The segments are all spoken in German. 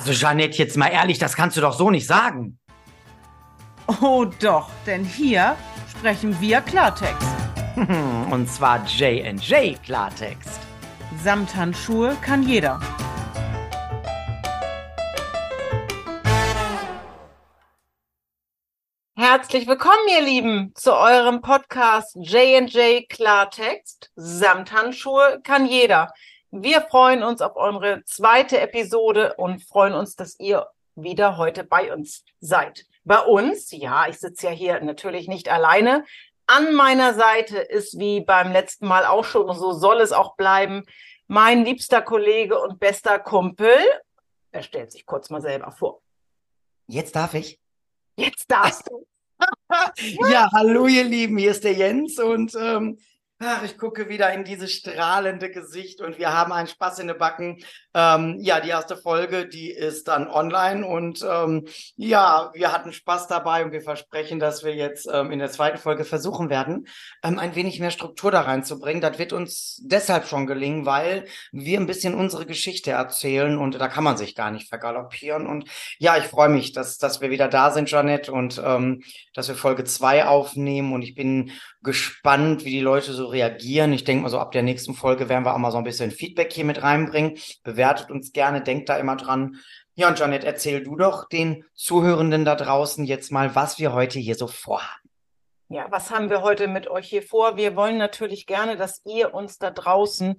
Also Jeanette, jetzt mal ehrlich, das kannst du doch so nicht sagen. Oh doch, denn hier sprechen wir Klartext. Und zwar J&J Klartext. Samthandschuhe kann jeder. Herzlich willkommen, ihr Lieben, zu eurem Podcast J&J Klartext. Samthandschuhe kann jeder. Wir freuen uns auf eure zweite Episode und freuen uns, dass ihr wieder heute bei uns seid. Bei uns, ja, ich sitze ja hier natürlich nicht alleine. An meiner Seite ist wie beim letzten Mal auch schon, und so soll es auch bleiben, mein liebster Kollege und bester Kumpel. Er stellt sich kurz mal selber vor. Jetzt darf ich. Jetzt darfst du. ja, hallo ihr Lieben, hier ist der Jens und ähm, Ach, ich gucke wieder in dieses strahlende Gesicht und wir haben einen Spaß in den Backen. Ähm, ja, die erste Folge, die ist dann online und ähm, ja, wir hatten Spaß dabei und wir versprechen, dass wir jetzt ähm, in der zweiten Folge versuchen werden, ähm, ein wenig mehr Struktur da reinzubringen. Das wird uns deshalb schon gelingen, weil wir ein bisschen unsere Geschichte erzählen und da kann man sich gar nicht vergaloppieren. Und ja, ich freue mich, dass, dass wir wieder da sind, Janet, und ähm, dass wir Folge zwei aufnehmen und ich bin gespannt, wie die Leute so reagieren. Ich denke mal so ab der nächsten Folge werden wir auch mal so ein bisschen Feedback hier mit reinbringen. Bewertet uns gerne, denkt da immer dran. Ja, und Janet, erzähl du doch den Zuhörenden da draußen jetzt mal, was wir heute hier so vorhaben. Ja, was haben wir heute mit euch hier vor? Wir wollen natürlich gerne, dass ihr uns da draußen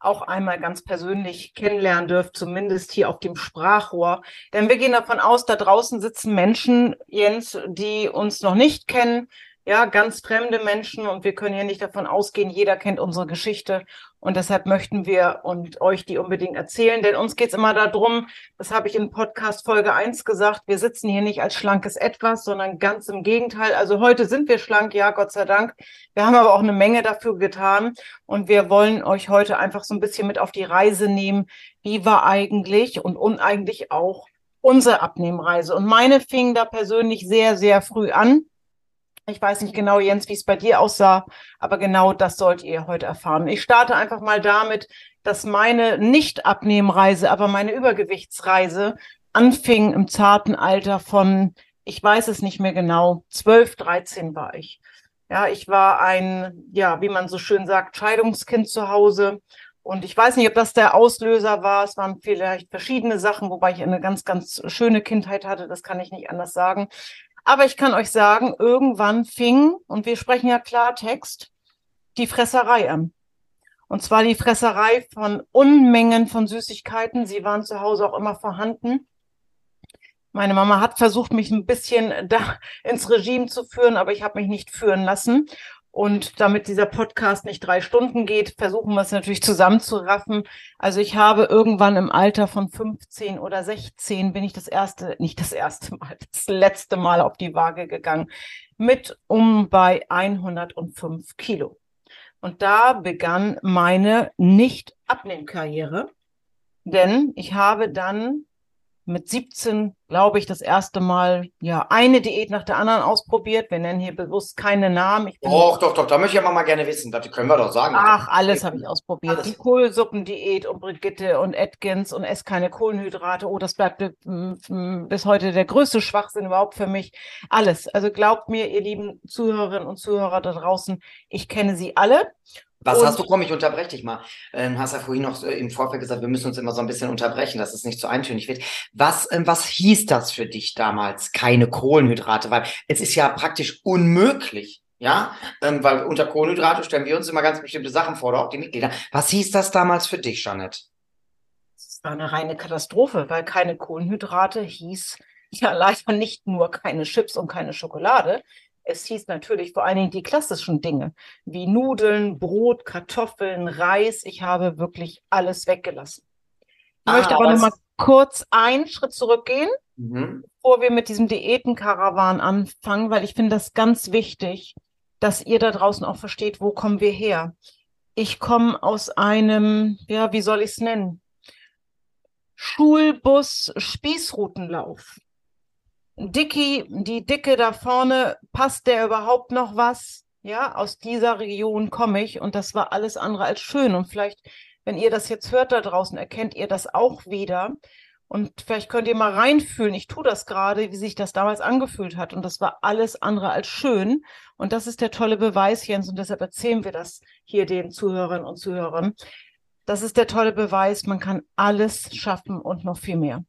auch einmal ganz persönlich kennenlernen dürft, zumindest hier auf dem Sprachrohr. Denn wir gehen davon aus, da draußen sitzen Menschen, Jens, die uns noch nicht kennen, ja, ganz fremde Menschen und wir können hier nicht davon ausgehen, jeder kennt unsere Geschichte und deshalb möchten wir und euch die unbedingt erzählen, denn uns geht's immer darum, das habe ich in Podcast Folge eins gesagt, wir sitzen hier nicht als schlankes Etwas, sondern ganz im Gegenteil. Also heute sind wir schlank, ja, Gott sei Dank. Wir haben aber auch eine Menge dafür getan und wir wollen euch heute einfach so ein bisschen mit auf die Reise nehmen, wie war eigentlich und uneigentlich auch unsere Abnehmreise. Und meine fing da persönlich sehr, sehr früh an. Ich weiß nicht genau, Jens, wie es bei dir aussah, aber genau das sollt ihr heute erfahren. Ich starte einfach mal damit, dass meine Nicht-Abnehmreise, aber meine Übergewichtsreise anfing im zarten Alter von, ich weiß es nicht mehr genau, 12, 13 war ich. Ja, ich war ein, ja, wie man so schön sagt, Scheidungskind zu Hause. Und ich weiß nicht, ob das der Auslöser war. Es waren vielleicht verschiedene Sachen, wobei ich eine ganz, ganz schöne Kindheit hatte. Das kann ich nicht anders sagen. Aber ich kann euch sagen, irgendwann fing, und wir sprechen ja Klartext, die Fresserei an. Und zwar die Fresserei von Unmengen von Süßigkeiten. Sie waren zu Hause auch immer vorhanden. Meine Mama hat versucht, mich ein bisschen da ins Regime zu führen, aber ich habe mich nicht führen lassen. Und damit dieser Podcast nicht drei Stunden geht, versuchen wir es natürlich zusammenzuraffen. Also ich habe irgendwann im Alter von 15 oder 16 bin ich das erste, nicht das erste Mal, das letzte Mal auf die Waage gegangen mit um bei 105 Kilo. Und da begann meine Nicht-Abnehmkarriere, denn ich habe dann mit 17, glaube ich, das erste Mal ja eine Diät nach der anderen ausprobiert. Wir nennen hier bewusst keine Namen. Ich doch, doch, doch, da möchte ich aber mal gerne wissen. Das können wir doch sagen. Ach, alles habe ich ausprobiert. Alles. Die Kohlsuppendiät und Brigitte und Atkins und ess keine Kohlenhydrate. Oh, das bleibt bis heute der größte Schwachsinn überhaupt für mich. Alles. Also glaubt mir, ihr lieben Zuhörerinnen und Zuhörer da draußen, ich kenne sie alle. Was und hast du, komm, ich unterbreche dich mal. Ähm, hast ja vorhin noch äh, im Vorfeld gesagt, wir müssen uns immer so ein bisschen unterbrechen, dass es nicht so eintönig wird. Was, ähm, was hieß das für dich damals? Keine Kohlenhydrate, weil es ist ja praktisch unmöglich. Ja, ähm, weil unter Kohlenhydrate stellen wir uns immer ganz bestimmte Sachen vor, oder auch die Mitglieder. Was hieß das damals für dich, Janet? Es war eine reine Katastrophe, weil keine Kohlenhydrate hieß ja leider nicht nur keine Chips und keine Schokolade, es hieß natürlich vor allen Dingen die klassischen Dinge wie Nudeln, Brot, Kartoffeln, Reis. Ich habe wirklich alles weggelassen. Ich ah, möchte aber noch mal kurz einen Schritt zurückgehen, mhm. bevor wir mit diesem Diätenkarawan anfangen, weil ich finde das ganz wichtig, dass ihr da draußen auch versteht, wo kommen wir her. Ich komme aus einem, ja, wie soll ich es nennen? Schulbus-Spießrutenlauf. Dicky, die Dicke da vorne, passt der überhaupt noch was? Ja, aus dieser Region komme ich und das war alles andere als schön. Und vielleicht, wenn ihr das jetzt hört da draußen, erkennt ihr das auch wieder. Und vielleicht könnt ihr mal reinfühlen. Ich tue das gerade, wie sich das damals angefühlt hat. Und das war alles andere als schön. Und das ist der tolle Beweis, Jens. Und deshalb erzählen wir das hier den Zuhörern und Zuhörern. Das ist der tolle Beweis. Man kann alles schaffen und noch viel mehr.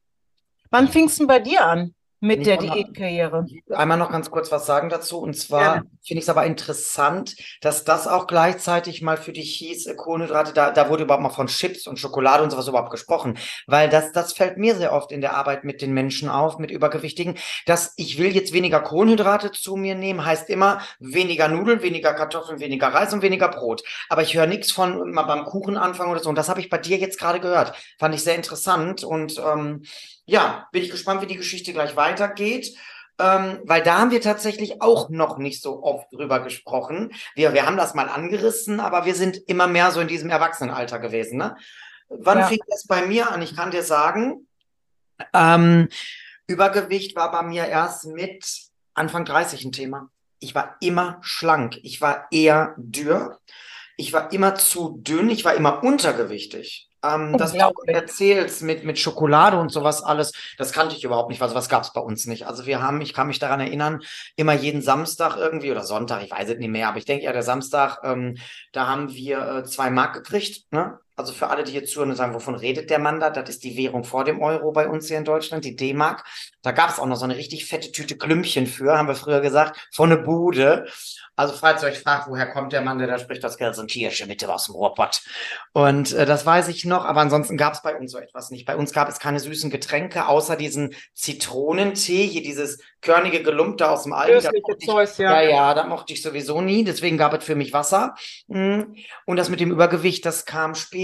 Wann fing es denn bei dir an? Mit der Diätkarriere. Einmal noch ganz kurz was sagen dazu. Und zwar finde ich es aber interessant, dass das auch gleichzeitig mal für dich hieß, äh, Kohlenhydrate, da, da wurde überhaupt mal von Chips und Schokolade und sowas überhaupt gesprochen. Weil das, das fällt mir sehr oft in der Arbeit mit den Menschen auf, mit Übergewichtigen, dass ich will jetzt weniger Kohlenhydrate zu mir nehmen, heißt immer weniger Nudeln, weniger Kartoffeln, weniger Reis und weniger Brot. Aber ich höre nichts von mal beim Kuchen anfangen oder so. Und das habe ich bei dir jetzt gerade gehört. Fand ich sehr interessant und ähm, ja, bin ich gespannt, wie die Geschichte gleich weitergeht. Ähm, weil da haben wir tatsächlich auch noch nicht so oft drüber gesprochen. Wir, wir haben das mal angerissen, aber wir sind immer mehr so in diesem Erwachsenenalter gewesen. Ne? Wann ja. fing das bei mir an? Ich kann dir sagen, ähm, Übergewicht war bei mir erst mit Anfang 30 ein Thema. Ich war immer schlank. Ich war eher dürr. Ich war immer zu dünn. Ich war immer untergewichtig. Ähm, das, du erzählst mit, mit Schokolade und sowas alles, das kannte ich überhaupt nicht. Also was gab es bei uns nicht. Also wir haben, ich kann mich daran erinnern, immer jeden Samstag irgendwie oder Sonntag, ich weiß es nicht mehr, aber ich denke ja, der Samstag, ähm, da haben wir äh, zwei Mark gekriegt, ne? Also für alle, die hier zuhören und sagen, wovon redet der Mann da? Das ist die Währung vor dem Euro bei uns hier in Deutschland, die D-Mark. Da gab es auch noch so eine richtig fette Tüte Klümpchen für, haben wir früher gesagt, von eine Bude. Also falls ihr euch fragt, woher kommt der Mann, der da spricht, das Geld sind Tiersche bitte aus dem Ruhrpott. Und äh, das weiß ich noch, aber ansonsten gab es bei uns so etwas nicht. Bei uns gab es keine süßen Getränke, außer diesen Zitronentee, hier dieses körnige Gelumpte aus dem Alten. Zeus, ja. ja, ja, da mochte ich sowieso nie, deswegen gab es für mich Wasser. Mm. Und das mit dem Übergewicht, das kam später.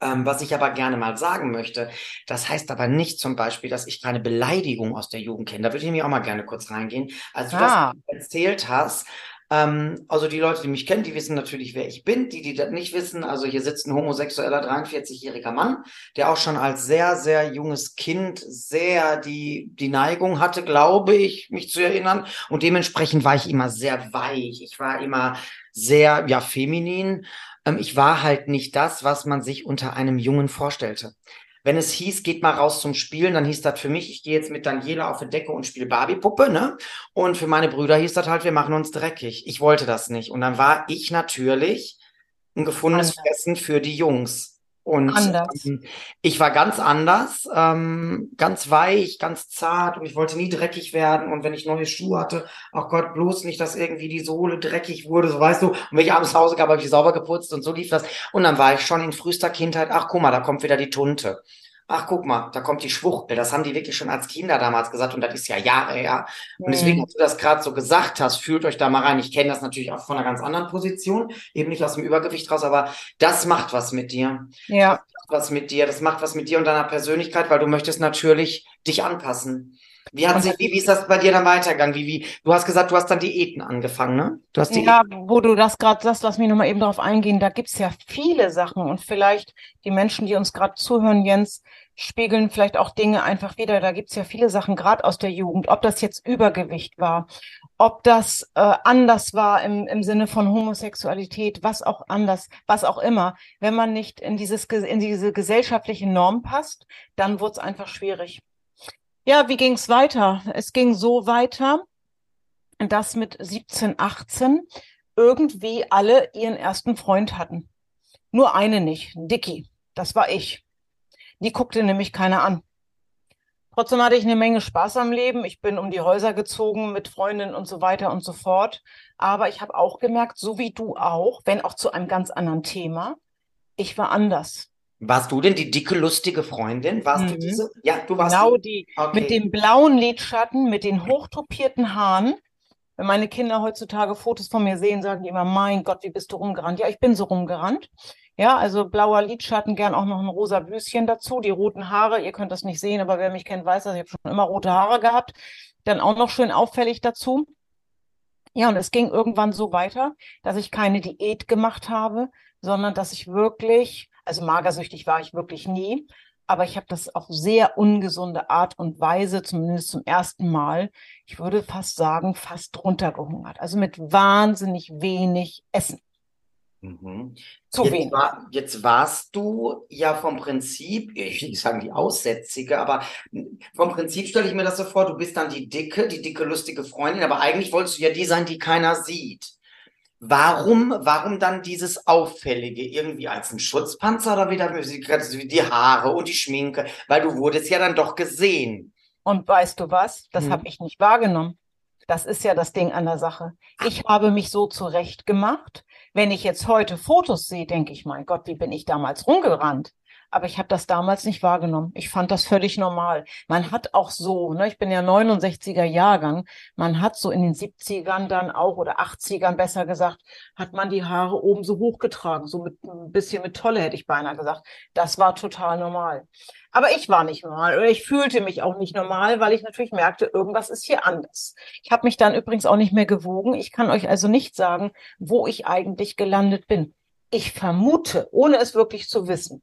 Ähm, was ich aber gerne mal sagen möchte, das heißt aber nicht zum Beispiel, dass ich keine Beleidigung aus der Jugend kenne. Da würde ich mir auch mal gerne kurz reingehen. Als du ah. das erzählt hast, ähm, also die Leute, die mich kennen, die wissen natürlich, wer ich bin. Die, die das nicht wissen, also hier sitzt ein homosexueller 43-jähriger Mann, der auch schon als sehr, sehr junges Kind sehr die, die Neigung hatte, glaube ich, mich zu erinnern. Und dementsprechend war ich immer sehr weich. Ich war immer sehr, ja, feminin. Ähm, ich war halt nicht das, was man sich unter einem Jungen vorstellte. Wenn es hieß, geht mal raus zum Spielen, dann hieß das für mich, ich gehe jetzt mit Daniela auf die Decke und spiele Barbie-Puppe, ne? Und für meine Brüder hieß das halt, wir machen uns dreckig. Ich wollte das nicht. Und dann war ich natürlich ein gefundenes Fressen für die Jungs. Und ähm, ich war ganz anders, ähm, ganz weich, ganz zart und ich wollte nie dreckig werden. Und wenn ich neue Schuhe hatte, ach Gott, bloß nicht, dass irgendwie die Sohle dreckig wurde, so weißt du. Und wenn ich abends nach Hause kam, habe ich die sauber geputzt und so lief das. Und dann war ich schon in frühester Kindheit, ach guck mal, da kommt wieder die Tunte ach guck mal, da kommt die Schwuchtel. Das haben die wirklich schon als Kinder damals gesagt und das ist ja Jahre her. Und deswegen, mhm. als du das gerade so gesagt hast, fühlt euch da mal rein. Ich kenne das natürlich auch von einer ganz anderen Position, eben nicht aus dem Übergewicht raus, aber das macht was mit dir. Ja. Das macht was mit dir, das macht was mit dir und deiner Persönlichkeit, weil du möchtest natürlich dich anpassen. Wie hat sich, wie, wie ist das bei dir dann weitergegangen? Wie, wie, du hast gesagt, du hast dann Diäten angefangen, ne? Du hast Diäten. Ja, wo du das gerade sagst, lass mich nochmal eben darauf eingehen. Da gibt's ja viele Sachen und vielleicht die Menschen, die uns gerade zuhören, Jens, spiegeln vielleicht auch Dinge einfach wieder. Da gibt's ja viele Sachen, gerade aus der Jugend, ob das jetzt Übergewicht war, ob das äh, anders war im, im Sinne von Homosexualität, was auch anders, was auch immer. Wenn man nicht in, dieses, in diese gesellschaftliche Norm passt, dann wird's einfach schwierig. Ja, wie ging es weiter? Es ging so weiter, dass mit 17, 18 irgendwie alle ihren ersten Freund hatten. Nur eine nicht, Dicky. Das war ich. Die guckte nämlich keiner an. Trotzdem hatte ich eine Menge Spaß am Leben. Ich bin um die Häuser gezogen mit Freundinnen und so weiter und so fort. Aber ich habe auch gemerkt, so wie du auch, wenn auch zu einem ganz anderen Thema, ich war anders. Warst du denn die dicke, lustige Freundin? Warst mhm. du diese? Ja, du warst. Genau die. Okay. Mit dem blauen Lidschatten, mit den hochtopierten Haaren. Wenn meine Kinder heutzutage Fotos von mir sehen, sagen die immer, mein Gott, wie bist du rumgerannt? Ja, ich bin so rumgerannt. Ja, also blauer Lidschatten, gern auch noch ein rosa Büschen dazu, die roten Haare. Ihr könnt das nicht sehen, aber wer mich kennt, weiß das. Ich habe schon immer rote Haare gehabt. Dann auch noch schön auffällig dazu. Ja, und es ging irgendwann so weiter, dass ich keine Diät gemacht habe, sondern dass ich wirklich also magersüchtig war ich wirklich nie, aber ich habe das auf sehr ungesunde Art und Weise, zumindest zum ersten Mal, ich würde fast sagen, fast runtergehungert. Also mit wahnsinnig wenig Essen. Mhm. Zu Jetzt, wenig. war, jetzt warst du ja vom Prinzip, ich will nicht sagen die Aussätzige, aber vom Prinzip stelle ich mir das so vor, du bist dann die dicke, die dicke, lustige Freundin, aber eigentlich wolltest du ja die sein, die keiner sieht. Warum, warum dann dieses Auffällige irgendwie als ein Schutzpanzer oder wieder die Haare und die Schminke? Weil du wurdest ja dann doch gesehen. Und weißt du was? Das Hm. habe ich nicht wahrgenommen. Das ist ja das Ding an der Sache. Ich habe mich so zurecht gemacht. Wenn ich jetzt heute Fotos sehe, denke ich, mein Gott, wie bin ich damals rumgerannt? Aber ich habe das damals nicht wahrgenommen. Ich fand das völlig normal. Man hat auch so, ne, ich bin ja 69er Jahrgang, man hat so in den 70ern dann auch oder 80ern besser gesagt, hat man die Haare oben so hochgetragen, so mit ein bisschen mit Tolle hätte ich beinahe gesagt. Das war total normal. Aber ich war nicht normal oder ich fühlte mich auch nicht normal, weil ich natürlich merkte, irgendwas ist hier anders. Ich habe mich dann übrigens auch nicht mehr gewogen. Ich kann euch also nicht sagen, wo ich eigentlich gelandet bin. Ich vermute, ohne es wirklich zu wissen,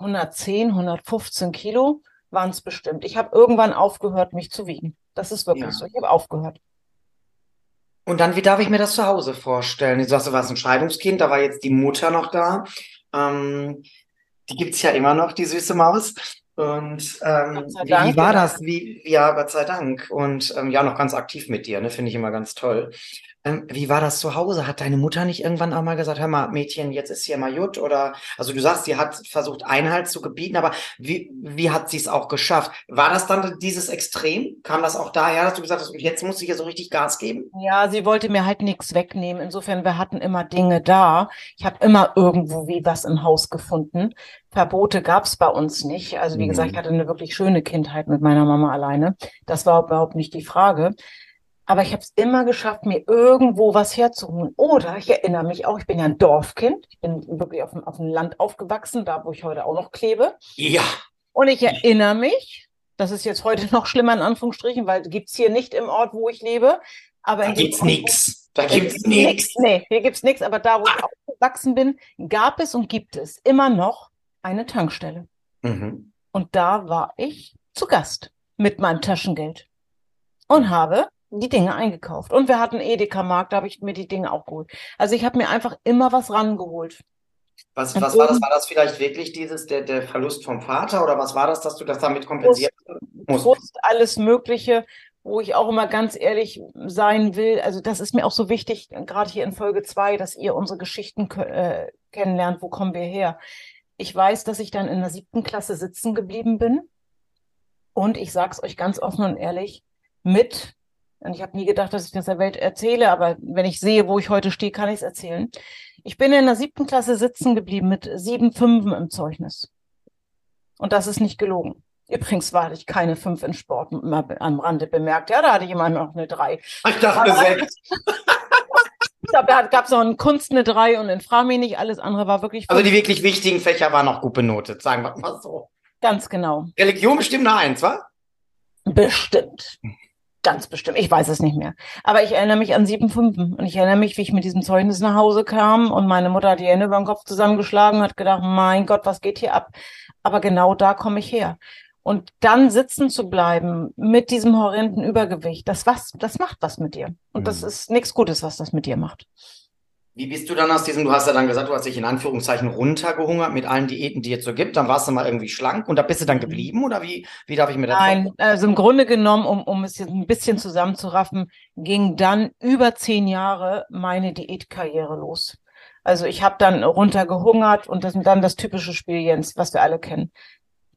110, 115 Kilo waren es bestimmt. Ich habe irgendwann aufgehört, mich zu wiegen. Das ist wirklich Ja. so. Ich habe aufgehört. Und dann, wie darf ich mir das zu Hause vorstellen? Du sagst, du warst ein Scheidungskind, da war jetzt die Mutter noch da. Ähm, die gibt's ja immer noch, die süße Maus. Und ähm, wie, wie war ja. das? Wie, ja, Gott sei Dank. Und ähm, ja, noch ganz aktiv mit dir, ne? Finde ich immer ganz toll. Ähm, wie war das zu Hause? Hat deine Mutter nicht irgendwann auch mal gesagt, hör mal, Mädchen, jetzt ist hier mal gut? Oder, also du sagst, sie hat versucht, Einhalt zu gebieten, aber wie, wie hat sie es auch geschafft? War das dann dieses Extrem? Kam das auch daher, dass du gesagt hast, jetzt muss ich ja so richtig Gas geben? Ja, sie wollte mir halt nichts wegnehmen. Insofern, wir hatten immer Dinge da. Ich habe immer irgendwo wie was im Haus gefunden. Verbote gab's bei uns nicht. Also wie gesagt, Mhm. ich hatte eine wirklich schöne Kindheit mit meiner Mama alleine. Das war überhaupt nicht die Frage. Aber ich habe es immer geschafft, mir irgendwo was herzuholen. Oder ich erinnere mich auch, ich bin ja ein Dorfkind. Ich bin wirklich auf dem, auf dem Land aufgewachsen, da wo ich heute auch noch klebe. Ja. Und ich erinnere mich, das ist jetzt heute noch schlimmer in Anführungsstrichen, weil gibt's hier nicht im Ort, wo ich lebe. Aber Da gibt's wo- nix. Da gibt's gibt's nix. nix. Nee, hier gibt's nichts, aber da, wo ich aufgewachsen bin, gab es und gibt es immer noch eine Tankstelle. Mhm. Und da war ich zu Gast mit meinem Taschengeld und habe die Dinge eingekauft. Und wir hatten Edeka-Markt, da habe ich mir die Dinge auch geholt. Also ich habe mir einfach immer was rangeholt. Was, was war das? War das vielleicht wirklich dieses, der, der Verlust vom Vater oder was war das, dass du das damit kompensiert musst? Brust, alles Mögliche, wo ich auch immer ganz ehrlich sein will. Also das ist mir auch so wichtig, gerade hier in Folge zwei, dass ihr unsere Geschichten äh, kennenlernt. Wo kommen wir her? Ich weiß, dass ich dann in der siebten Klasse sitzen geblieben bin. Und ich sage es euch ganz offen und ehrlich, mit, und ich habe nie gedacht, dass ich das der Welt erzähle, aber wenn ich sehe, wo ich heute stehe, kann ich es erzählen. Ich bin in der siebten Klasse sitzen geblieben mit sieben Fünfen im Zeugnis. Und das ist nicht gelogen. Übrigens war ich keine fünf in Sport be- am Rande bemerkt. Ja, da hatte ich immer noch eine drei. Ich dachte sechs. Ich glaube, da gab es noch in Kunst eine drei und in Frami nicht. Alles andere war wirklich Also die wirklich wichtigen Fächer waren noch gut benotet, sagen wir mal so. Ganz genau. Religion bestimmt eine Eins, wa? Bestimmt. Ganz bestimmt. Ich weiß es nicht mehr. Aber ich erinnere mich an sieben Fünfen. Und ich erinnere mich, wie ich mit diesem Zeugnis nach Hause kam und meine Mutter hat die Hände über den Kopf zusammengeschlagen und hat gedacht, mein Gott, was geht hier ab? Aber genau da komme ich her. Und dann sitzen zu bleiben mit diesem horrenden Übergewicht, das was, das macht was mit dir. Und das Mhm. ist nichts Gutes, was das mit dir macht. Wie bist du dann aus diesem, du hast ja dann gesagt, du hast dich in Anführungszeichen runtergehungert mit allen Diäten, die es so gibt, dann warst du mal irgendwie schlank und da bist du dann geblieben oder wie, wie darf ich mir das Nein, also im Grunde genommen, um, um es jetzt ein bisschen zusammenzuraffen, ging dann über zehn Jahre meine Diätkarriere los. Also ich habe dann runtergehungert und das dann das typische Spiel, Jens, was wir alle kennen.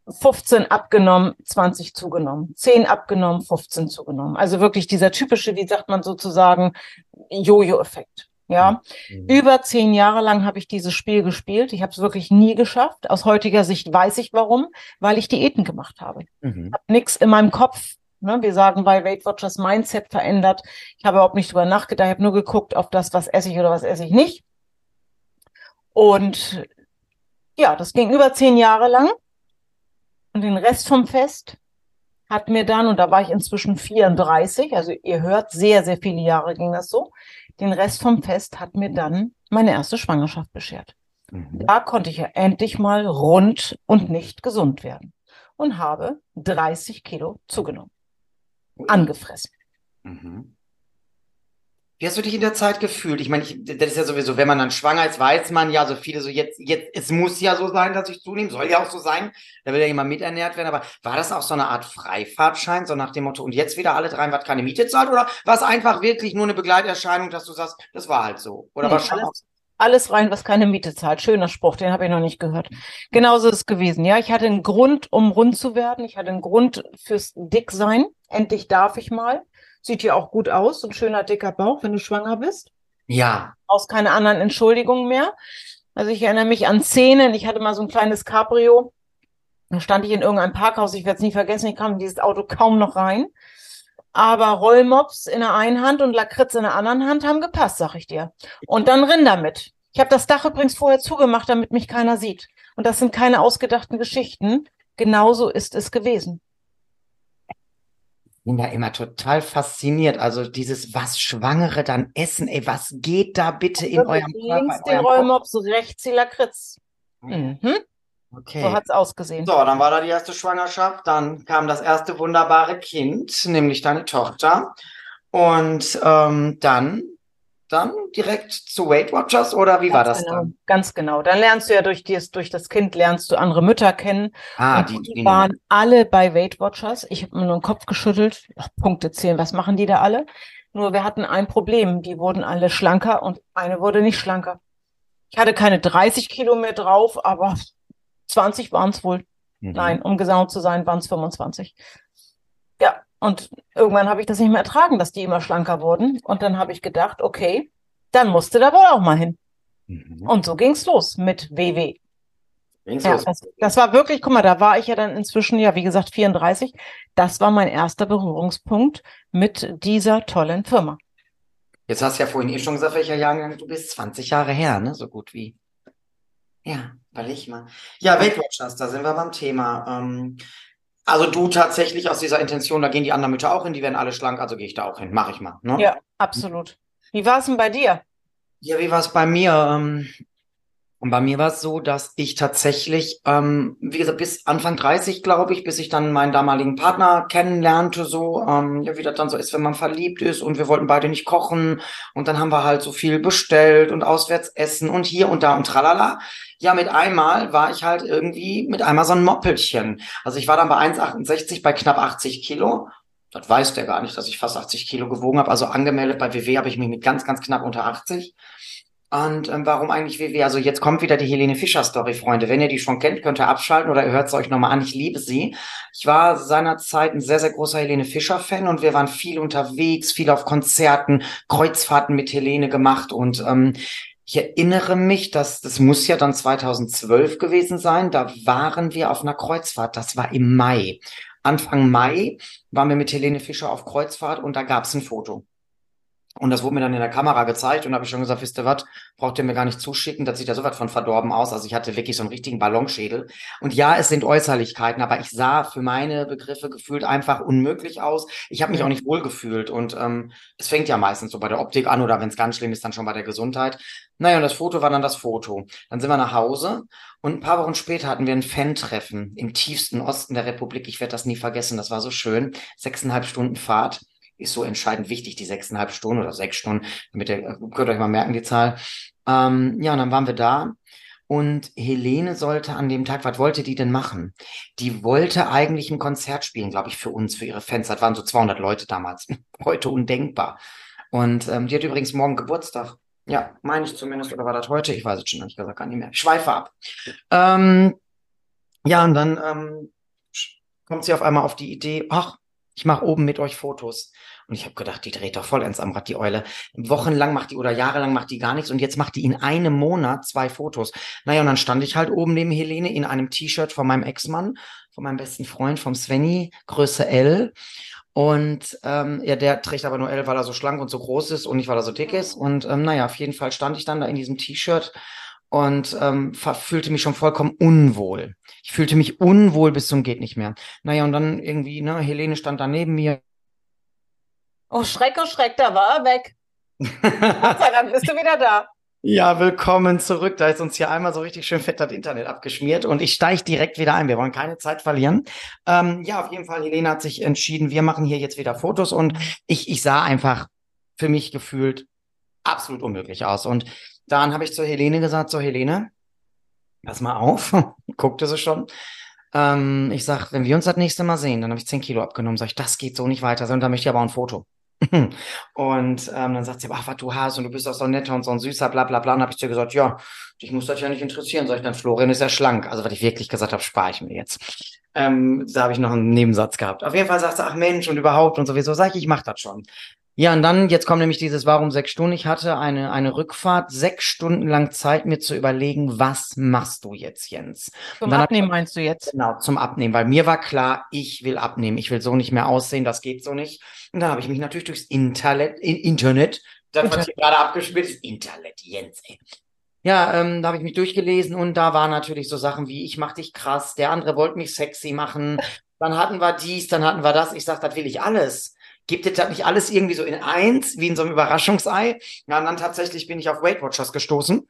15 abgenommen, 20 zugenommen. 10 abgenommen, 15 zugenommen. Also wirklich dieser typische, wie sagt man sozusagen, Jojo-Effekt. Ja, Mhm. über zehn Jahre lang habe ich dieses Spiel gespielt. Ich habe es wirklich nie geschafft. Aus heutiger Sicht weiß ich warum, weil ich Diäten gemacht habe. Mhm. habe nichts in meinem Kopf. Ne? Wir sagen bei Weight Watchers Mindset verändert. Ich habe überhaupt nicht drüber nachgedacht. Ich habe nur geguckt auf das, was esse ich oder was esse ich nicht. Und ja, das ging über zehn Jahre lang. Und den Rest vom Fest hat mir dann, und da war ich inzwischen 34, also ihr hört, sehr, sehr viele Jahre ging das so. Den Rest vom Fest hat mir dann meine erste Schwangerschaft beschert. Mhm. Da konnte ich ja endlich mal rund und nicht gesund werden und habe 30 Kilo zugenommen, angefressen. Mhm. Wie hast du dich in der Zeit gefühlt? Ich meine, ich, das ist ja sowieso, wenn man dann schwanger ist, weiß man ja, so viele so jetzt, jetzt, es muss ja so sein, dass ich zunehme, soll ja auch so sein. Da will ja jemand miternährt werden. Aber war das auch so eine Art Freifahrtschein, so nach dem Motto, und jetzt wieder alle drei, was keine Miete zahlt? Oder war es einfach wirklich nur eine Begleiterscheinung, dass du sagst, das war halt so? Oder Nee, war schon alles, alles rein, was keine Miete zahlt. Schöner Spruch, den habe ich noch nicht gehört. Genauso ist es gewesen. Ja, ich hatte einen Grund, um rund zu werden. Ich hatte einen Grund fürs Dicksein. Endlich darf ich mal. Sieht ja auch gut aus, ein schöner dicker Bauch, wenn du schwanger bist. Ja, Aus keine anderen Entschuldigungen mehr. Also ich erinnere mich an Szenen. Ich hatte mal so ein kleines Cabrio. Da stand ich in irgendeinem Parkhaus. Ich werde es nie vergessen. Ich kam in dieses Auto kaum noch rein. Aber Rollmops in der einen Hand und Lakritz in der anderen Hand haben gepasst, sag ich dir. Und dann Rinder mit. Ich habe das Dach übrigens vorher zugemacht, damit mich keiner sieht. Und das sind keine ausgedachten Geschichten. Genauso ist es gewesen. Bin da immer total fasziniert. Also dieses, was Schwangere dann essen, ey, was geht da bitte in eurem Körper? Links in den? Rollmops, rechts die Lakritz. Mhm. Okay. So hat's ausgesehen. So, dann war da die erste Schwangerschaft, dann kam das erste wunderbare Kind, nämlich deine Tochter. Und ähm, dann, dann direkt zu Weight Watchers oder wie war Ganz das genau, dann? Ganz genau. Dann lernst du ja durch, dies, durch das Kind lernst du andere Mütter kennen. Ah, Und die, die die waren alle bei Weight Watchers. Ich habe mir nur den Kopf geschüttelt. Ach, Punkte zählen. Was machen die da alle? Nur wir hatten ein Problem. Die wurden alle schlanker und eine wurde nicht schlanker. Ich hatte keine 30 Kilo mehr drauf, aber 20 waren es wohl. Mhm. Nein, um genau zu sein, waren es 25. Und irgendwann habe ich das nicht mehr ertragen, dass die immer schlanker wurden. Und dann habe ich gedacht, okay, dann musste da wohl auch mal hin. Mhm. Und so ging's los mit WW. Ging's Ja, los? das, das war wirklich, guck mal, da war ich ja dann inzwischen, ja, wie gesagt, 34. Das war mein erster Berührungspunkt mit dieser tollen Firma. Jetzt hast du ja vorhin eh schon gesagt, welcher Jahrgang du bist. 20 Jahre her, ne? So gut wie. Ja, überleg mal. Ja, Weight Watchers, da sind wir beim Thema. Ähm, also du tatsächlich aus dieser Intention, da gehen die anderen Mütter auch hin, die werden alle schlank, also gehe ich da auch hin. Mache ich mal, ne? Ja, absolut. Wie war es denn bei dir? Ja, wie war es bei mir? Ähm, und bei mir war es so, dass ich tatsächlich, ähm, wie gesagt, bis Anfang 30, glaube ich, bis ich dann meinen damaligen Partner kennenlernte, so, ähm, ja, wie das dann so ist, wenn man verliebt ist und wir wollten beide nicht kochen und dann haben wir halt so viel bestellt und auswärts essen und hier und da und tralala. Ja, mit einmal war ich halt irgendwie mit einmal so ein Moppelchen. Also ich war dann bei 1,68 bei knapp 80 Kilo. Das weiß der gar nicht, dass ich fast 80 Kilo gewogen habe. Also angemeldet bei WW habe ich mich mit ganz, ganz knapp unter 80. Und ähm, warum eigentlich WW? Also jetzt kommt wieder die Helene Fischer Story, Freunde. Wenn ihr die schon kennt, könnt ihr abschalten oder hört es euch nochmal an. Ich liebe sie. Ich war seinerzeit ein sehr, sehr großer Helene Fischer Fan und wir waren viel unterwegs, viel auf Konzerten, Kreuzfahrten mit Helene gemacht und ähm, ich erinnere mich, dass das muss ja dann 2012 gewesen sein. Da waren wir auf einer Kreuzfahrt. Das war im Mai. Anfang Mai waren wir mit Helene Fischer auf Kreuzfahrt und da gab es ein Foto. Und das wurde mir dann in der Kamera gezeigt und da habe ich schon gesagt, wisst ihr was, braucht ihr mir gar nicht zuschicken, das sieht ja so was von verdorben aus. Also ich hatte wirklich so einen richtigen Ballonschädel. Und ja, es sind Äußerlichkeiten, aber ich sah für meine Begriffe gefühlt einfach unmöglich aus. Ich habe mich auch nicht wohl gefühlt und ähm, es fängt ja meistens so bei der Optik an oder wenn es ganz schlimm ist, dann schon bei der Gesundheit. Naja, und das Foto war dann das Foto. Dann sind wir nach Hause und ein paar Wochen später hatten wir ein Fan-Treffen im tiefsten Osten der Republik. Ich werde das nie vergessen, das war so schön. Sechseinhalb Stunden Fahrt ist so entscheidend wichtig, die sechseinhalb Stunden oder sechs Stunden, damit ihr, könnt ihr euch mal merken, die Zahl. Ähm, ja, und dann waren wir da und Helene sollte an dem Tag, was wollte die denn machen? Die wollte eigentlich ein Konzert spielen, glaube ich, für uns, für ihre Fans. Das waren so 200 Leute damals. Heute undenkbar. Und ähm, die hat übrigens morgen Geburtstag. Ja, meine ich zumindest, oder war das heute? Ich weiß es schon ehrlich gesagt gar nicht mehr. Ich schweife ab. Ähm, ja, und dann ähm, kommt sie auf einmal auf die Idee, ach, ich mache oben mit euch Fotos. Und ich habe gedacht, die dreht doch vollends am Rad, die Eule. Wochenlang macht die oder jahrelang macht die gar nichts und jetzt macht die in einem Monat zwei Fotos. Naja, und dann stand ich halt oben neben Helene in einem T-Shirt von meinem Ex-Mann, von meinem besten Freund, vom Svenny, Größe L. Und ähm, ja, der trägt aber nur L, weil er so schlank und so groß ist und nicht, weil er so dick ist. Und ähm, naja, auf jeden Fall stand ich dann da in diesem T-Shirt und ähm, fühlte mich schon vollkommen unwohl. Ich fühlte mich unwohl bis zum geht nicht mehr. Naja, und dann irgendwie, ne, Helene stand da neben mir. Oh, Schreck, oh Schreck, da war er weg. Gott sei Dank bist du wieder da. Ja, willkommen zurück. Da ist uns hier einmal so richtig schön fett das Internet abgeschmiert und ich steige direkt wieder ein. Wir wollen keine Zeit verlieren. Ähm, ja, auf jeden Fall, Helene hat sich entschieden, wir machen hier jetzt wieder Fotos und ich, ich sah einfach, für mich gefühlt absolut unmöglich aus. Und dann habe ich zur Helene gesagt, so Helene, pass mal auf, guckte sie schon. Ähm, ich sag, wenn wir uns das nächste Mal sehen, dann habe ich 10 Kilo abgenommen. Sag ich, das geht so nicht weiter, sondern da möchte ich aber auch ein Foto. und ähm, dann sagt sie, ach, was du hast und du bist auch so netter und so ein süßer, bla bla bla. Und habe ich dir gesagt, ja, dich muss das ja nicht interessieren. Sag ich dann, Florian ist ja schlank. Also, was ich wirklich gesagt habe, spare ich mir jetzt. Ähm, da habe ich noch einen Nebensatz gehabt. Auf jeden Fall sagt sie, ach Mensch und überhaupt und sowieso. Sag ich, ich mach das schon. Ja, und dann, jetzt kommt nämlich dieses Warum sechs Stunden. Ich hatte eine, eine Rückfahrt, sechs Stunden lang Zeit, mir zu überlegen, was machst du jetzt, Jens? Zum Abnehmen meinst du jetzt? Genau, zum Abnehmen, weil mir war klar, ich will abnehmen. Ich will so nicht mehr aussehen, das geht so nicht. Und da habe ich mich natürlich durchs Internet, Internet, das, was hier gerade abgespielt ist, Internet, Jens, ey. Ja, ähm, da habe ich mich durchgelesen und da waren natürlich so Sachen wie, ich mach dich krass, der andere wollte mich sexy machen, dann hatten wir dies, dann hatten wir das. Ich sag, das will ich alles gibt es das nicht alles irgendwie so in eins, wie in so einem Überraschungsei? Ja, und dann tatsächlich bin ich auf Weight Watchers gestoßen.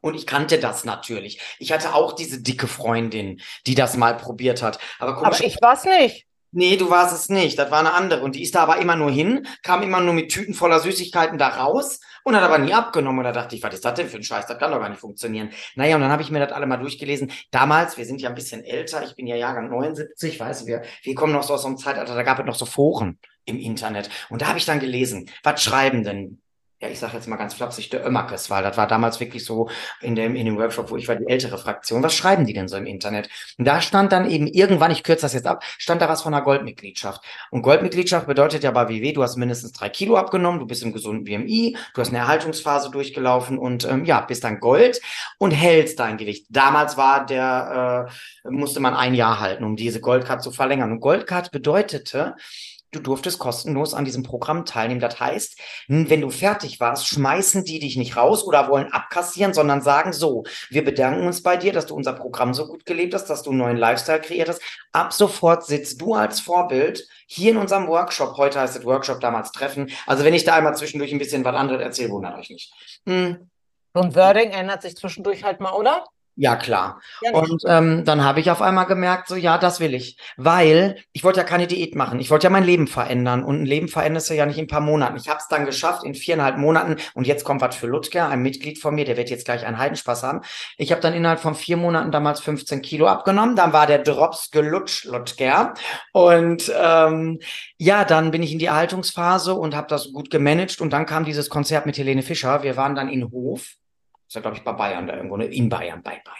Und ich kannte das natürlich. Ich hatte auch diese dicke Freundin, die das mal probiert hat. Aber, aber ich war's nicht. Nee, du warst es nicht. Das war eine andere. Und die ist da aber immer nur hin, kam immer nur mit Tüten voller Süßigkeiten da raus und hat aber nie abgenommen. Und da dachte ich, was ist das denn für ein Scheiß? Das kann doch gar nicht funktionieren. Naja, und dann habe ich mir das alle mal durchgelesen. Damals, wir sind ja ein bisschen älter, ich bin ja Jahrgang 79, weißt du, wir, wir kommen noch so aus so einem Zeitalter, da gab es noch so Foren im Internet. Und da habe ich dann gelesen, was schreiben denn ja, ich sage jetzt mal ganz flapsig, der Ömmerkes, weil das war damals wirklich so in dem, in dem Workshop, wo ich war, die ältere Fraktion. Was schreiben die denn so im Internet? Und da stand dann eben irgendwann, ich kürze das jetzt ab, stand da was von einer Goldmitgliedschaft. Und Goldmitgliedschaft bedeutet ja bei WW, du hast mindestens drei Kilo abgenommen, du bist im gesunden BMI, du hast eine Erhaltungsphase durchgelaufen und ähm, ja, bist dann Gold und hältst dein Gewicht. Damals war der, äh, musste man ein Jahr halten, um diese Goldcard zu verlängern. Und Goldcard bedeutete, du durftest kostenlos an diesem Programm teilnehmen. Das heißt, wenn du fertig warst, schmeißen die dich nicht raus oder wollen abkassieren, sondern sagen so, wir bedanken uns bei dir, dass du unser Programm so gut gelebt hast, dass du einen neuen Lifestyle kreiert hast. Ab sofort sitzt du als Vorbild hier in unserem Workshop. Heute heißt es Workshop, damals Treffen. Also wenn ich da einmal zwischendurch ein bisschen was anderes erzähle, wundert euch nicht. Hm. Ein Wording ändert sich zwischendurch halt mal, oder? Ja, klar. Ja, und ähm, dann habe ich auf einmal gemerkt, so ja, das will ich. Weil ich wollte ja keine Diät machen. Ich wollte ja mein Leben verändern. Und ein Leben veränderst du ja nicht in ein paar Monaten. Ich habe es dann geschafft in viereinhalb Monaten. Und jetzt kommt was für Ludger, ein Mitglied von mir, der wird jetzt gleich einen Heidenspaß haben. Ich habe dann innerhalb von vier Monaten damals 15 Kilo abgenommen. Dann war der Drops gelutscht, Ludger. Und ähm, ja, dann bin ich in die Erhaltungsphase und habe das gut gemanagt. Und dann kam dieses Konzert mit Helene Fischer. Wir waren dann in Hof ist ja, glaube ich, bei Bayern da irgendwo, ne? in Bayern, bei Bayern.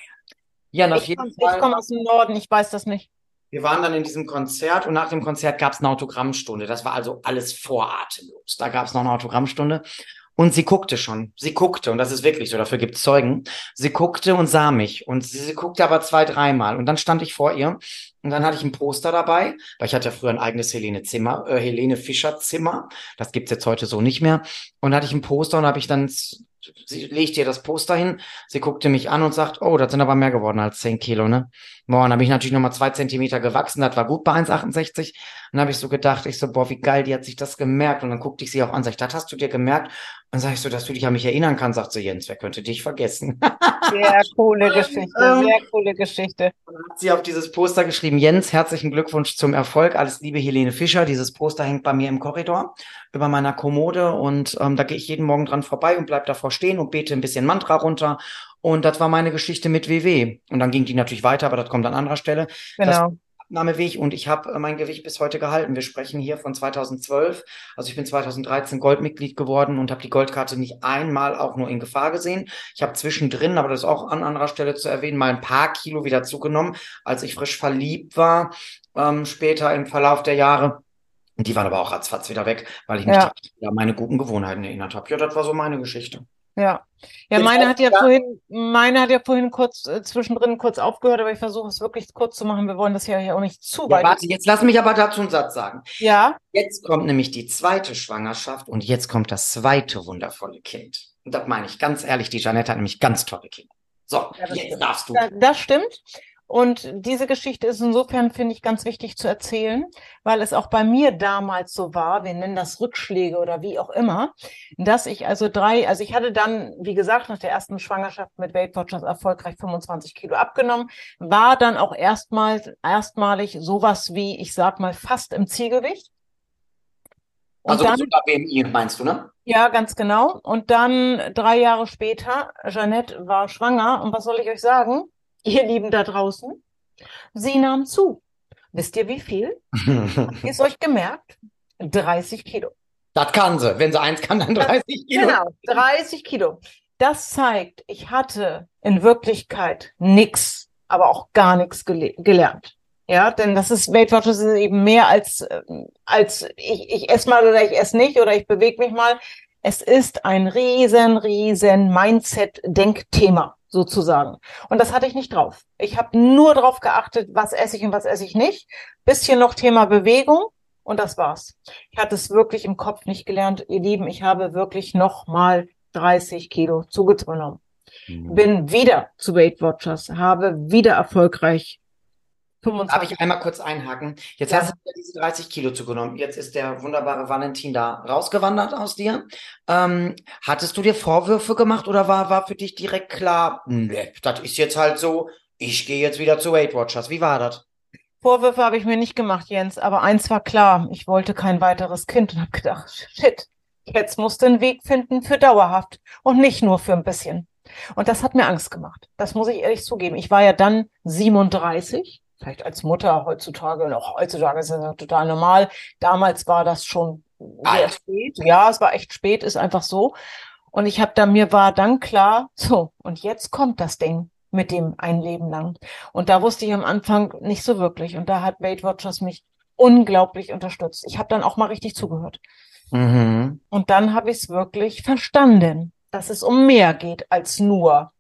Ja, auf jeden komm, Fall. Ich komme aus dem Norden, ich weiß das nicht. Wir waren dann in diesem Konzert und nach dem Konzert gab es eine Autogrammstunde. Das war also alles voratemlos. Da gab es noch eine Autogrammstunde. Und sie guckte schon. Sie guckte, und das ist wirklich so, dafür gibt es Zeugen. Sie guckte und sah mich. Und sie, sie guckte aber zwei, dreimal. Und dann stand ich vor ihr. Und dann hatte ich ein Poster dabei, weil ich hatte ja früher ein eigenes Helene Zimmer, äh, Helene Fischer Zimmer. Das gibt's jetzt heute so nicht mehr. Und da hatte ich ein Poster und habe ich dann sie legt ihr das Poster hin, sie guckte mich an und sagt, oh, das sind aber mehr geworden als 10 Kilo, ne? Boah, dann habe ich natürlich nochmal zwei Zentimeter gewachsen, das war gut bei 1,68. Dann habe ich so gedacht, ich so, boah, wie geil, die hat sich das gemerkt. Und dann guckte ich sie auch an, sag ich, das hast du dir gemerkt? Und sag ich so, dass du dich an mich erinnern kannst, sagt sie, Jens, wer könnte dich vergessen? Sehr coole Geschichte, sehr coole Geschichte. Und dann hat sie auf dieses Poster geschrieben, Jens, herzlichen Glückwunsch zum Erfolg, alles liebe Helene Fischer. Dieses Poster hängt bei mir im Korridor über meiner Kommode und ähm, da gehe ich jeden Morgen dran vorbei und bleib davor stehen und bete ein bisschen Mantra runter. Und das war meine Geschichte mit WW. Und dann ging die natürlich weiter, aber das kommt an anderer Stelle. Genau. Abnahmeweg und ich habe äh, mein Gewicht bis heute gehalten. Wir sprechen hier von 2012. Also ich bin 2013 Goldmitglied geworden und habe die Goldkarte nicht einmal auch nur in Gefahr gesehen. Ich habe zwischendrin, aber das ist auch an anderer Stelle zu erwähnen, mal ein paar Kilo wieder zugenommen, als ich frisch verliebt war, ähm, später im Verlauf der Jahre. Und die waren aber auch ratzfatz wieder weg, weil ich mich ja. an meine guten Gewohnheiten erinnert habe. Ja, das war so meine Geschichte. Ja. Ja, meine hat ja vorhin, meine hat ja vorhin kurz äh, zwischendrin kurz aufgehört, aber ich versuche es wirklich kurz zu machen. Wir wollen das ja hier auch nicht zu ja, weit. Warte, jetzt lass mich aber dazu einen Satz sagen. Ja. Jetzt kommt nämlich die zweite Schwangerschaft und jetzt kommt das zweite wundervolle Kind. Und das meine ich ganz ehrlich, die Janette hat nämlich ganz tolle Kinder. So, ja, jetzt darfst du. Das stimmt. Und diese Geschichte ist insofern, finde ich, ganz wichtig zu erzählen, weil es auch bei mir damals so war, wir nennen das Rückschläge oder wie auch immer, dass ich also drei, also ich hatte dann, wie gesagt, nach der ersten Schwangerschaft mit Weight Watchers erfolgreich 25 Kilo abgenommen, war dann auch erstmal, erstmalig sowas wie, ich sag mal, fast im Zielgewicht. Und also dann, sogar BMI meinst du, ne? ja, ganz genau. Und dann drei Jahre später, Jeanette war schwanger. Und was soll ich euch sagen? Ihr Lieben da draußen, sie nahm zu. Wisst ihr wie viel? Habt ihr es euch gemerkt? 30 Kilo. Das kann sie. Wenn sie eins kann, dann 30 Kilo. Genau, 30 Kilo. Das zeigt, ich hatte in Wirklichkeit nichts, aber auch gar nichts gele gelernt. Ja, denn das ist Weight Watchers ist eben mehr als, äh, als ich, ich esse mal oder ich esse nicht oder ich bewege mich mal. Es ist ein riesen, riesen Mindset-Denkthema sozusagen. Und das hatte ich nicht drauf. Ich habe nur drauf geachtet, was esse ich und was esse ich nicht. Bisschen noch Thema Bewegung und das war's. Ich hatte es wirklich im Kopf nicht gelernt, ihr Lieben. Ich habe wirklich noch mal 30 Kilo zugenommen. Mhm. Bin wieder zu Weight Watchers, habe wieder erfolgreich 25. Darf ich einmal kurz einhaken? Jetzt Ja. hast du diese 30 Kilo zugenommen. Jetzt ist der wunderbare Valentin da rausgewandert aus dir. Ähm, hattest du dir Vorwürfe gemacht oder war, war für dich direkt klar, nee, das ist jetzt halt so, ich gehe jetzt wieder zu Weight Watchers. Wie war das? Vorwürfe habe ich mir nicht gemacht, Jens, aber eins war klar, ich wollte kein weiteres Kind und habe gedacht, shit, jetzt musst du einen Weg finden für dauerhaft und nicht nur für ein bisschen. Und das hat mir Angst gemacht. Das muss ich ehrlich zugeben. Ich war ja dann 37, vielleicht als Mutter heutzutage, noch heutzutage ist das total normal. Damals war das schon sehr Alt. spät. Ja, es war echt spät, ist einfach so. Und ich habe da, mir war dann klar, so, und jetzt kommt das Ding mit dem ein Leben lang. Und da wusste ich am Anfang nicht so wirklich. Und da hat Weight Watchers mich unglaublich unterstützt. Ich habe dann auch mal richtig zugehört. Mhm. Und dann habe ich es wirklich verstanden, dass es um mehr geht als nur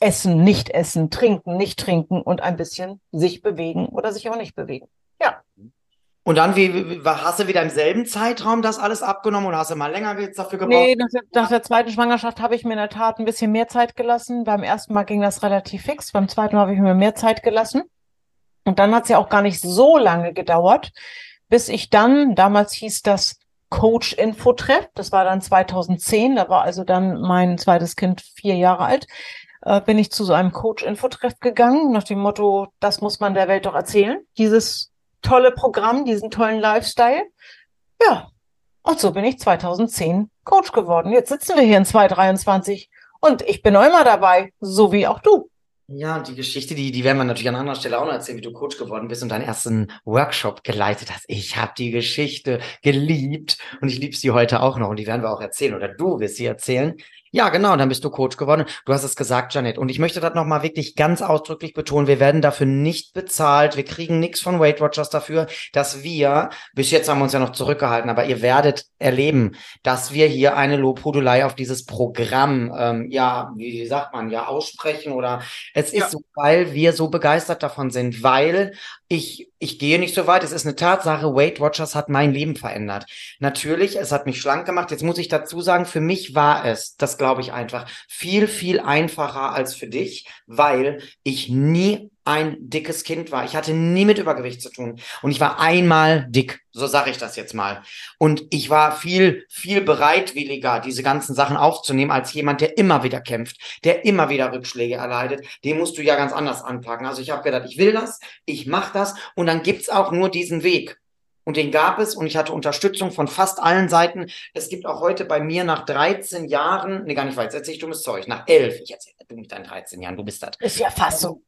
essen, nicht essen, trinken, nicht trinken und ein bisschen sich bewegen oder sich auch nicht bewegen. Ja, Und dann, wie, hast du wieder im selben Zeitraum das alles abgenommen oder hast du mal länger jetzt dafür gebraucht? nee, nach der, nach der zweiten Schwangerschaft habe ich mir in der Tat ein bisschen mehr Zeit gelassen. Beim ersten Mal ging das relativ fix, beim zweiten Mal habe ich mir mehr Zeit gelassen. Und dann hat es ja auch gar nicht so lange gedauert, bis ich dann, damals hieß das Coach Infotreff, das war dann 2010, da war also dann mein zweites Kind vier Jahre alt, äh, bin ich zu so einem Coach Infotreff gegangen, nach dem Motto, das muss man der Welt doch erzählen, dieses tolle Programm, diesen tollen Lifestyle. Ja, und so bin ich 2010 Coach geworden. Jetzt sitzen wir hier in 2023 und ich bin auch immer dabei, so wie auch du. Ja, und die Geschichte, die, die werden wir natürlich an anderer Stelle auch noch erzählen, wie du Coach geworden bist und deinen ersten Workshop geleitet hast. Ich habe die Geschichte geliebt und ich liebe sie heute auch noch und die werden wir auch erzählen oder du wirst sie erzählen. Ja, genau, dann bist du Coach geworden. Du hast es gesagt, Janet. Und ich möchte das nochmal wirklich ganz ausdrücklich betonen. Wir werden dafür nicht bezahlt. Wir kriegen nichts von Weight Watchers dafür, dass wir, bis jetzt haben wir uns ja noch zurückgehalten, aber ihr werdet erleben, dass wir hier eine Lobhudelei auf dieses Programm, ähm, ja, wie sagt man, ja, aussprechen oder es ist Ja. so, weil wir so begeistert davon sind, weil ich, ich gehe nicht so weit. Es ist eine Tatsache, Weight Watchers hat mein Leben verändert. Natürlich, es hat mich schlank gemacht. Jetzt muss ich dazu sagen, für mich war es, das glaube ich einfach, viel, viel einfacher als für dich, weil ich nie ein dickes Kind war. Ich hatte nie mit Übergewicht zu tun. Und ich war einmal dick. So sage ich das jetzt mal. Und ich war viel, viel bereitwilliger, diese ganzen Sachen aufzunehmen, als jemand, der immer wieder kämpft, der immer wieder Rückschläge erleidet. Den musst du ja ganz anders anpacken. Also ich habe gedacht, ich will das, ich mache das und dann gibt's auch nur diesen Weg. Und den gab es und ich hatte Unterstützung von fast allen Seiten. Es gibt auch heute bei mir nach 13 Jahren, nee, gar nicht weit, jetzt ich dummes Zeug, nach 11, ich erzähle du mit deinen 13 Jahren, du bist das. Ist ja fast so.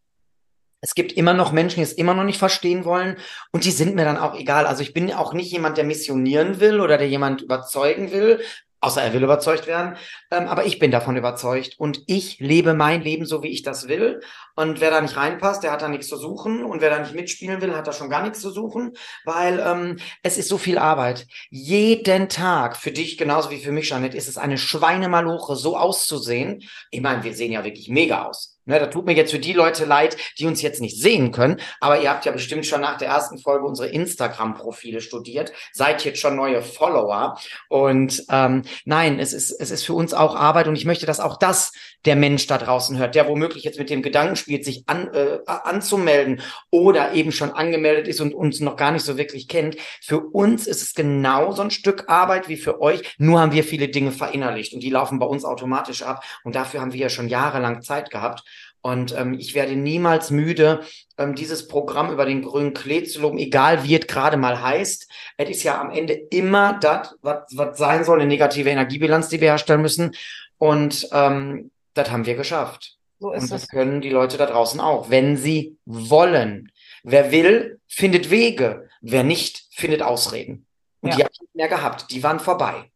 Es gibt immer noch Menschen, die es immer noch nicht verstehen wollen und die sind mir dann auch egal. Also ich bin auch nicht jemand, der missionieren will oder der jemand überzeugen will, außer er will überzeugt werden. Ähm, aber ich bin davon überzeugt und ich lebe mein Leben so, wie ich das will. Und wer da nicht reinpasst, der hat da nichts zu suchen. Und wer da nicht mitspielen will, hat da schon gar nichts zu suchen, weil ähm, es ist so viel Arbeit. Jeden Tag, für dich genauso wie für mich, Janet, ist es eine Schweinemaloche, so auszusehen. Ich meine, wir sehen ja wirklich mega aus. Ne, da tut mir jetzt für die Leute leid, die uns jetzt nicht sehen können. Aber ihr habt ja bestimmt schon nach der ersten Folge unsere Instagram-Profile studiert, seid jetzt schon neue Follower. Und ähm, nein, es ist, es ist für uns auch Arbeit und ich möchte, dass auch das der Mensch da draußen hört, der womöglich jetzt mit dem Gedanken spielt, sich an, äh, anzumelden oder eben schon angemeldet ist und uns noch gar nicht so wirklich kennt. Für uns ist es genauso ein Stück Arbeit wie für euch, nur haben wir viele Dinge verinnerlicht und die laufen bei uns automatisch ab und dafür haben wir ja schon jahrelang Zeit gehabt. Und ähm, ich werde niemals müde, ähm, dieses Programm über den grünen Klee zu loben, egal wie es gerade mal heißt. Es ist ja am Ende immer das, was sein soll, eine negative Energiebilanz, die wir herstellen müssen. Und ähm, das haben wir geschafft. So ist Und das es. können die Leute da draußen auch, wenn sie wollen. Wer will, findet Wege. Wer nicht, findet Ausreden. Und ja. die habe ich nicht mehr gehabt. Die waren vorbei.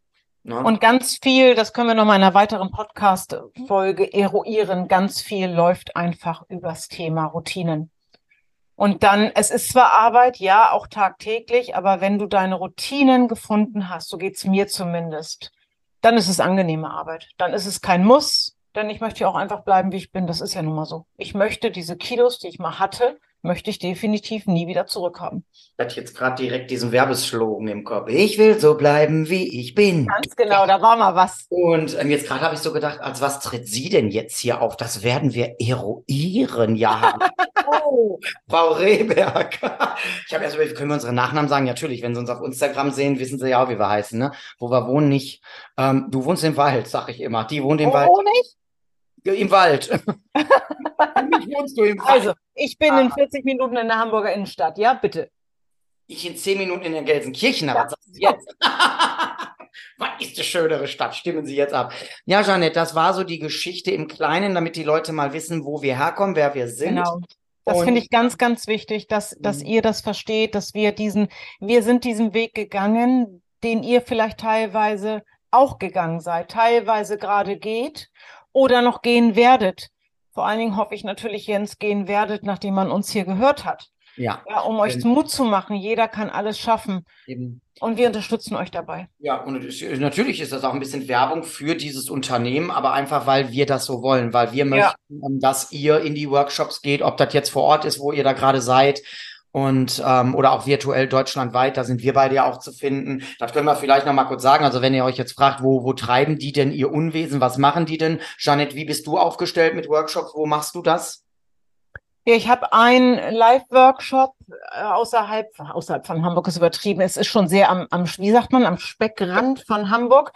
Ne? Und ganz viel, das können wir noch mal in einer weiteren Podcast-Folge eruieren, ganz viel läuft einfach übers Thema Routinen. Und dann, es ist zwar Arbeit, ja, auch tagtäglich, aber wenn du deine Routinen gefunden hast, so geht's mir zumindest, dann ist es angenehme Arbeit. Dann ist es kein Muss, denn ich möchte ja auch einfach bleiben, wie ich bin. Das ist ja nun mal so. Ich möchte diese Kilos, die ich mal hatte, möchte ich definitiv nie wieder zurückhaben. Ich hatte jetzt gerade direkt diesen Werbeslogan im Kopf. Ich will so bleiben, wie ich bin. Ganz genau, da war mal was. Und ähm, jetzt gerade habe ich so gedacht, als was tritt sie denn jetzt hier auf? Das werden wir eruieren, ja. oh, Frau Rehberg. ich habe erst überlegt, können wir unsere Nachnamen sagen? Natürlich, wenn Sie uns auf Instagram sehen, wissen Sie ja auch, wie wir heißen, ne? Wo wir wohnen nicht. Ähm, du wohnst im Wald, sag ich immer. Die wohnt im Wo Wald. Wo nicht? Im Wald. wohnst du im Wald. Also, ich bin ah. in 40 Minuten in der Hamburger Innenstadt. Ja, bitte. Ich in 10 Minuten in der Gelsenkirchen. Ja. Was sagst du jetzt? was ist die schönere Stadt? Stimmen Sie jetzt ab. Ja, Janette, das war so die Geschichte im Kleinen, damit die Leute mal wissen, wo wir herkommen, wer wir sind. Genau. Das finde ich ganz, ganz wichtig, dass, dass mhm. ihr das versteht, dass wir diesen, wir sind diesen Weg gegangen, den ihr vielleicht teilweise auch gegangen seid, teilweise gerade geht oder noch gehen werdet. Vor allen Dingen hoffe ich natürlich, Jens, gehen werdet, nachdem man uns hier gehört hat. Ja. ja um euch Wenn, Mut zu machen. Jeder kann alles schaffen. Eben. Und wir unterstützen euch dabei. Ja, und natürlich ist das auch ein bisschen Werbung für dieses Unternehmen, aber einfach, weil wir das so wollen, weil wir möchten, ja. dass ihr in die Workshops geht, ob das jetzt vor Ort ist, wo ihr da gerade seid und ähm, oder auch virtuell deutschlandweit, da sind wir beide ja auch zu finden. Das können wir vielleicht noch mal kurz sagen. Also wenn ihr euch jetzt fragt, wo wo treiben die denn ihr Unwesen, was machen die denn? Janet, wie bist du aufgestellt mit Workshops? Wo machst du das? Ja, ich habe einen Live-Workshop äh, außerhalb außerhalb von Hamburg ist übertrieben. Es ist schon sehr am, am wie sagt man am Speckrand von Hamburg.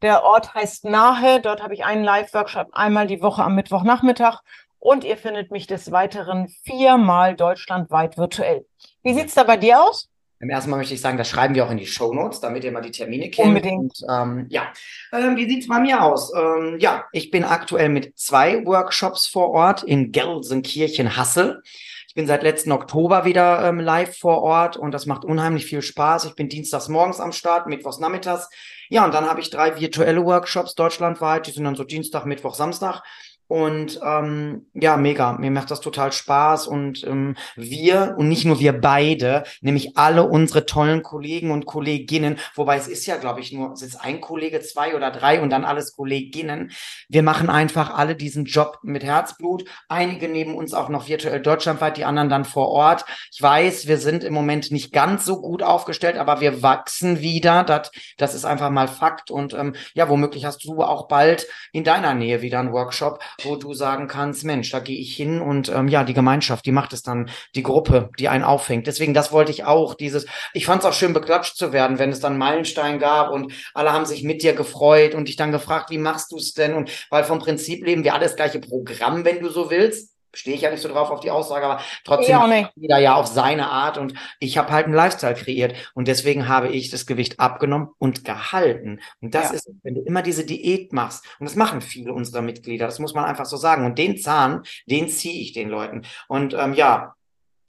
Der Ort heißt Nahe. Dort habe ich einen Live-Workshop einmal die Woche am Mittwochnachmittag und ihr findet mich des Weiteren viermal deutschlandweit virtuell. Wie sieht's da bei dir aus? Im ersten Mal möchte ich sagen, das schreiben wir auch in die Show Notes, damit ihr mal die Termine kennt. Unbedingt. Und, ähm, ja, ähm, wie sieht's bei mir aus? Ähm, ja, ich bin aktuell mit zwei Workshops vor Ort in Gelsenkirchen-Hassel. Ich bin seit letzten Oktober wieder ähm, live vor Ort und das macht unheimlich viel Spaß. Ich bin dienstags morgens am Start, mittwochs nachmittags. Ja, und dann habe ich drei virtuelle Workshops deutschlandweit. Die sind dann so Dienstag, Mittwoch, Samstag. Und ähm, ja, mega. Mir macht das total Spaß. Und ähm, wir, und nicht nur wir beide, nämlich alle unsere tollen Kollegen und Kolleginnen, wobei es ist ja, glaube ich, nur, es ist ein Kollege, zwei oder drei und dann alles Kolleginnen. Wir machen einfach alle diesen Job mit Herzblut. Einige neben uns auch noch virtuell deutschlandweit, die anderen dann vor Ort. Ich weiß, wir sind im Moment nicht ganz so gut aufgestellt, aber wir wachsen wieder. Das, das ist einfach mal Fakt. Und ähm, ja, womöglich hast du auch bald in deiner Nähe wieder einen Workshop wo du sagen kannst, Mensch, da gehe ich hin und ähm, ja, die Gemeinschaft, die macht es dann, die Gruppe, die einen auffängt. Deswegen, das wollte ich auch, dieses, ich fand es auch schön, beklatscht zu werden, wenn es dann Meilenstein gab und alle haben sich mit dir gefreut und dich dann gefragt, wie machst du es denn? Und weil vom Prinzip leben wir alle das gleiche Programm, wenn du so willst stehe ich ja nicht so drauf auf die Aussage, aber trotzdem jeder ja auf seine Art und ich habe halt einen Lifestyle kreiert und deswegen habe ich das Gewicht abgenommen und gehalten. Und das ja. ist, wenn du immer diese Diät machst, und das machen viele unserer Mitglieder, das muss man einfach so sagen. Und den Zahn, den ziehe ich den Leuten. Und ähm, ja,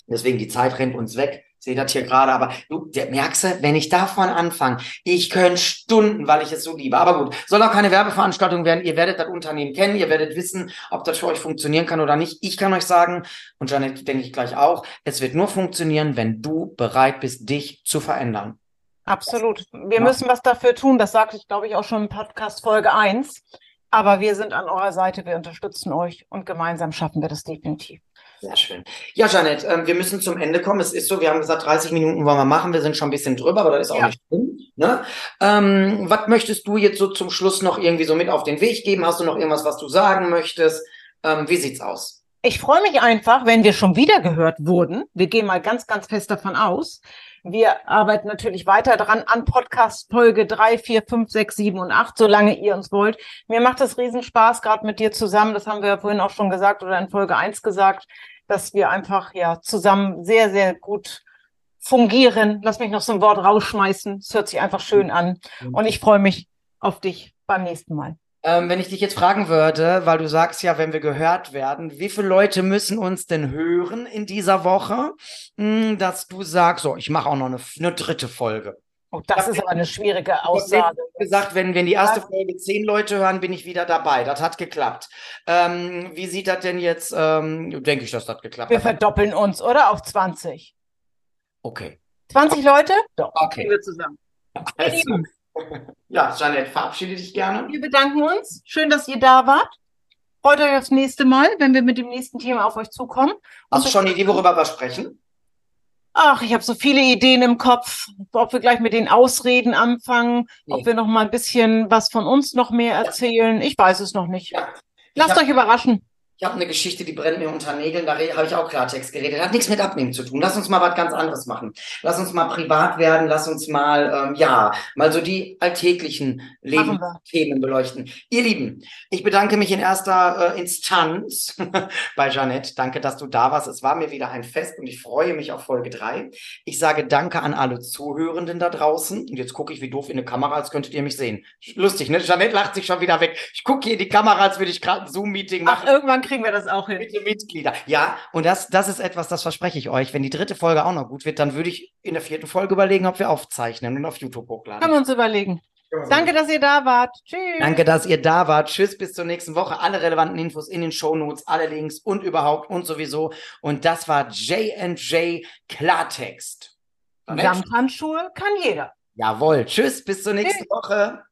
deswegen die Zeit rennt uns weg sehe das hier gerade, aber du merkst du, wenn ich davon anfange, ich könnte Stunden, weil ich es so liebe. Aber gut, soll auch keine Werbeveranstaltung werden. Ihr werdet das Unternehmen kennen, ihr werdet wissen, ob das für euch funktionieren kann oder nicht. Ich kann euch sagen, und Janet denke ich gleich auch, es wird nur funktionieren, wenn du bereit bist, dich zu verändern. Absolut. Wir ja. müssen was dafür tun. Das sagte ich, glaube ich, auch schon in Podcast Folge 1. Aber wir sind an eurer Seite, wir unterstützen euch und gemeinsam schaffen wir das definitiv. Sehr schön. Ja, Janet, ähm, wir müssen zum Ende kommen. Es ist so, wir haben gesagt, 30 Minuten wollen wir machen. Wir sind schon ein bisschen drüber, aber das ist auch ja. nicht schlimm. Ne? Ähm, was möchtest du jetzt so zum Schluss noch irgendwie so mit auf den Weg geben? Hast du noch irgendwas, was du sagen möchtest? Ähm, wie sieht's aus? Ich freue mich einfach, wenn wir schon wieder gehört wurden. Wir gehen mal ganz, ganz fest davon aus. Wir arbeiten natürlich weiter dran an Podcast Folge drei, vier, fünf, sechs, sieben und acht, solange ihr uns wollt. Mir macht es Riesenspaß, gerade mit dir zusammen. Das haben wir ja vorhin auch schon gesagt oder in Folge eins gesagt, dass wir einfach ja zusammen sehr, sehr gut fungieren. Lass mich noch so ein Wort rausschmeißen. Es hört sich einfach schön an. Und ich freue mich auf dich beim nächsten Mal. Ähm, wenn ich dich jetzt fragen würde, weil du sagst ja, wenn wir gehört werden, wie viele Leute müssen uns denn hören in dieser Woche, hm, dass du sagst, so, ich mache auch noch eine, eine, dritte Folge. Oh, das ist aber eine schwierige Aussage. Ich gesagt, wenn, wenn die erste Folge zehn Leute hören, bin ich wieder dabei. Das hat geklappt. Ähm, wie sieht das denn jetzt? Ähm, denke ich, dass das geklappt wir hat. Wir verdoppeln uns, oder? Auf 20. Okay. 20 Leute? Doch. Okay. Wir zusammen. Also, ja, Janet, verabschiede dich gerne. Wir bedanken uns. Schön, dass ihr da wart. Freut euch aufs nächste Mal, wenn wir mit dem nächsten Thema auf euch zukommen. Hast du schon eine Idee, worüber wir sprechen? Ach, ich habe so viele Ideen im Kopf, ob wir gleich mit den Ausreden anfangen, nee. ob wir noch mal ein bisschen was von uns noch mehr erzählen. Ich weiß es noch nicht. Ja. Lasst hab, euch überraschen. Ich habe eine Geschichte, die brennt mir unter Nägeln, da habe ich auch Klartext geredet. Hat nichts mit Abnehmen zu tun. Lass uns mal was ganz anderes machen. Lass uns mal privat werden, lass uns mal, ähm, ja, mal so die alltäglichen Lebensthemen beleuchten. Ihr Lieben, ich bedanke mich in erster äh, Instanz bei Jeanette. Danke, dass du da warst. Es war mir wieder ein Fest und ich freue mich auf Folge drei. Ich sage Danke an alle Zuhörenden da draußen. Und jetzt gucke ich wie doof in eine Kamera, als könntet ihr mich sehen. Lustig, ne? Jeanette lacht sich schon wieder weg. Ich gucke hier in die Kamera, als würde ich gerade ein Zoom-Meeting machen. Ach, irgendwann kriegen wir das auch hin. Bitte Mitglieder. Ja, und das, das ist etwas, das verspreche ich euch. Wenn die dritte Folge auch noch gut wird, dann würde ich in der vierten Folge überlegen, ob wir aufzeichnen und auf YouTube hochladen. Können wir uns überlegen. Danke, dass ihr da wart. Tschüss. Danke, dass ihr da wart. Tschüss, bis zur nächsten Woche. Alle relevanten Infos in den Show Notes, alle Links und überhaupt und sowieso. Und das war J&J Klartext. Samthandschuhe kann jeder. Jawohl. Tschüss, bis zur nächsten Tschüss. Woche.